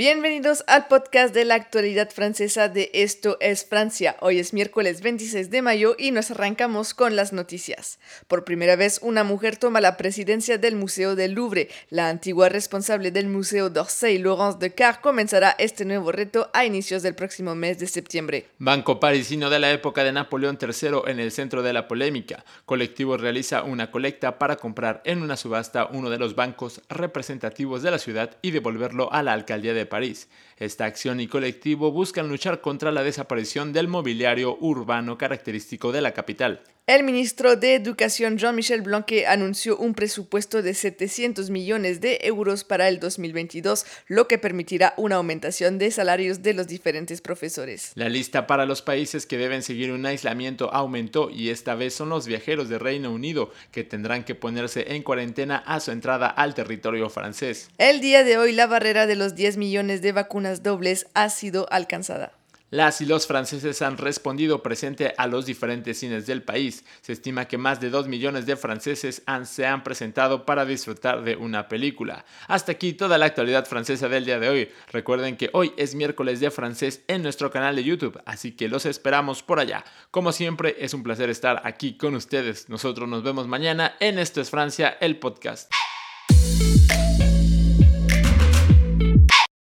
Bienvenidos al podcast de la actualidad francesa de Esto es Francia. Hoy es miércoles 26 de mayo y nos arrancamos con las noticias. Por primera vez, una mujer toma la presidencia del Museo del Louvre. La antigua responsable del Museo d'Orsay, Laurence Decar, comenzará este nuevo reto a inicios del próximo mes de septiembre. Banco parisino de la época de Napoleón III en el centro de la polémica. Colectivo realiza una colecta para comprar en una subasta uno de los bancos representativos de la ciudad y devolverlo a la alcaldía de París. Esta acción y colectivo buscan luchar contra la desaparición del mobiliario urbano característico de la capital. El ministro de Educación Jean-Michel Blanquet anunció un presupuesto de 700 millones de euros para el 2022, lo que permitirá una aumentación de salarios de los diferentes profesores. La lista para los países que deben seguir un aislamiento aumentó y esta vez son los viajeros de Reino Unido que tendrán que ponerse en cuarentena a su entrada al territorio francés. El día de hoy la barrera de los 10 millones de vacunas dobles ha sido alcanzada. Las y los franceses han respondido presente a los diferentes cines del país. Se estima que más de 2 millones de franceses se han presentado para disfrutar de una película. Hasta aquí toda la actualidad francesa del día de hoy. Recuerden que hoy es miércoles de francés en nuestro canal de YouTube, así que los esperamos por allá. Como siempre, es un placer estar aquí con ustedes. Nosotros nos vemos mañana en Esto es Francia, el podcast.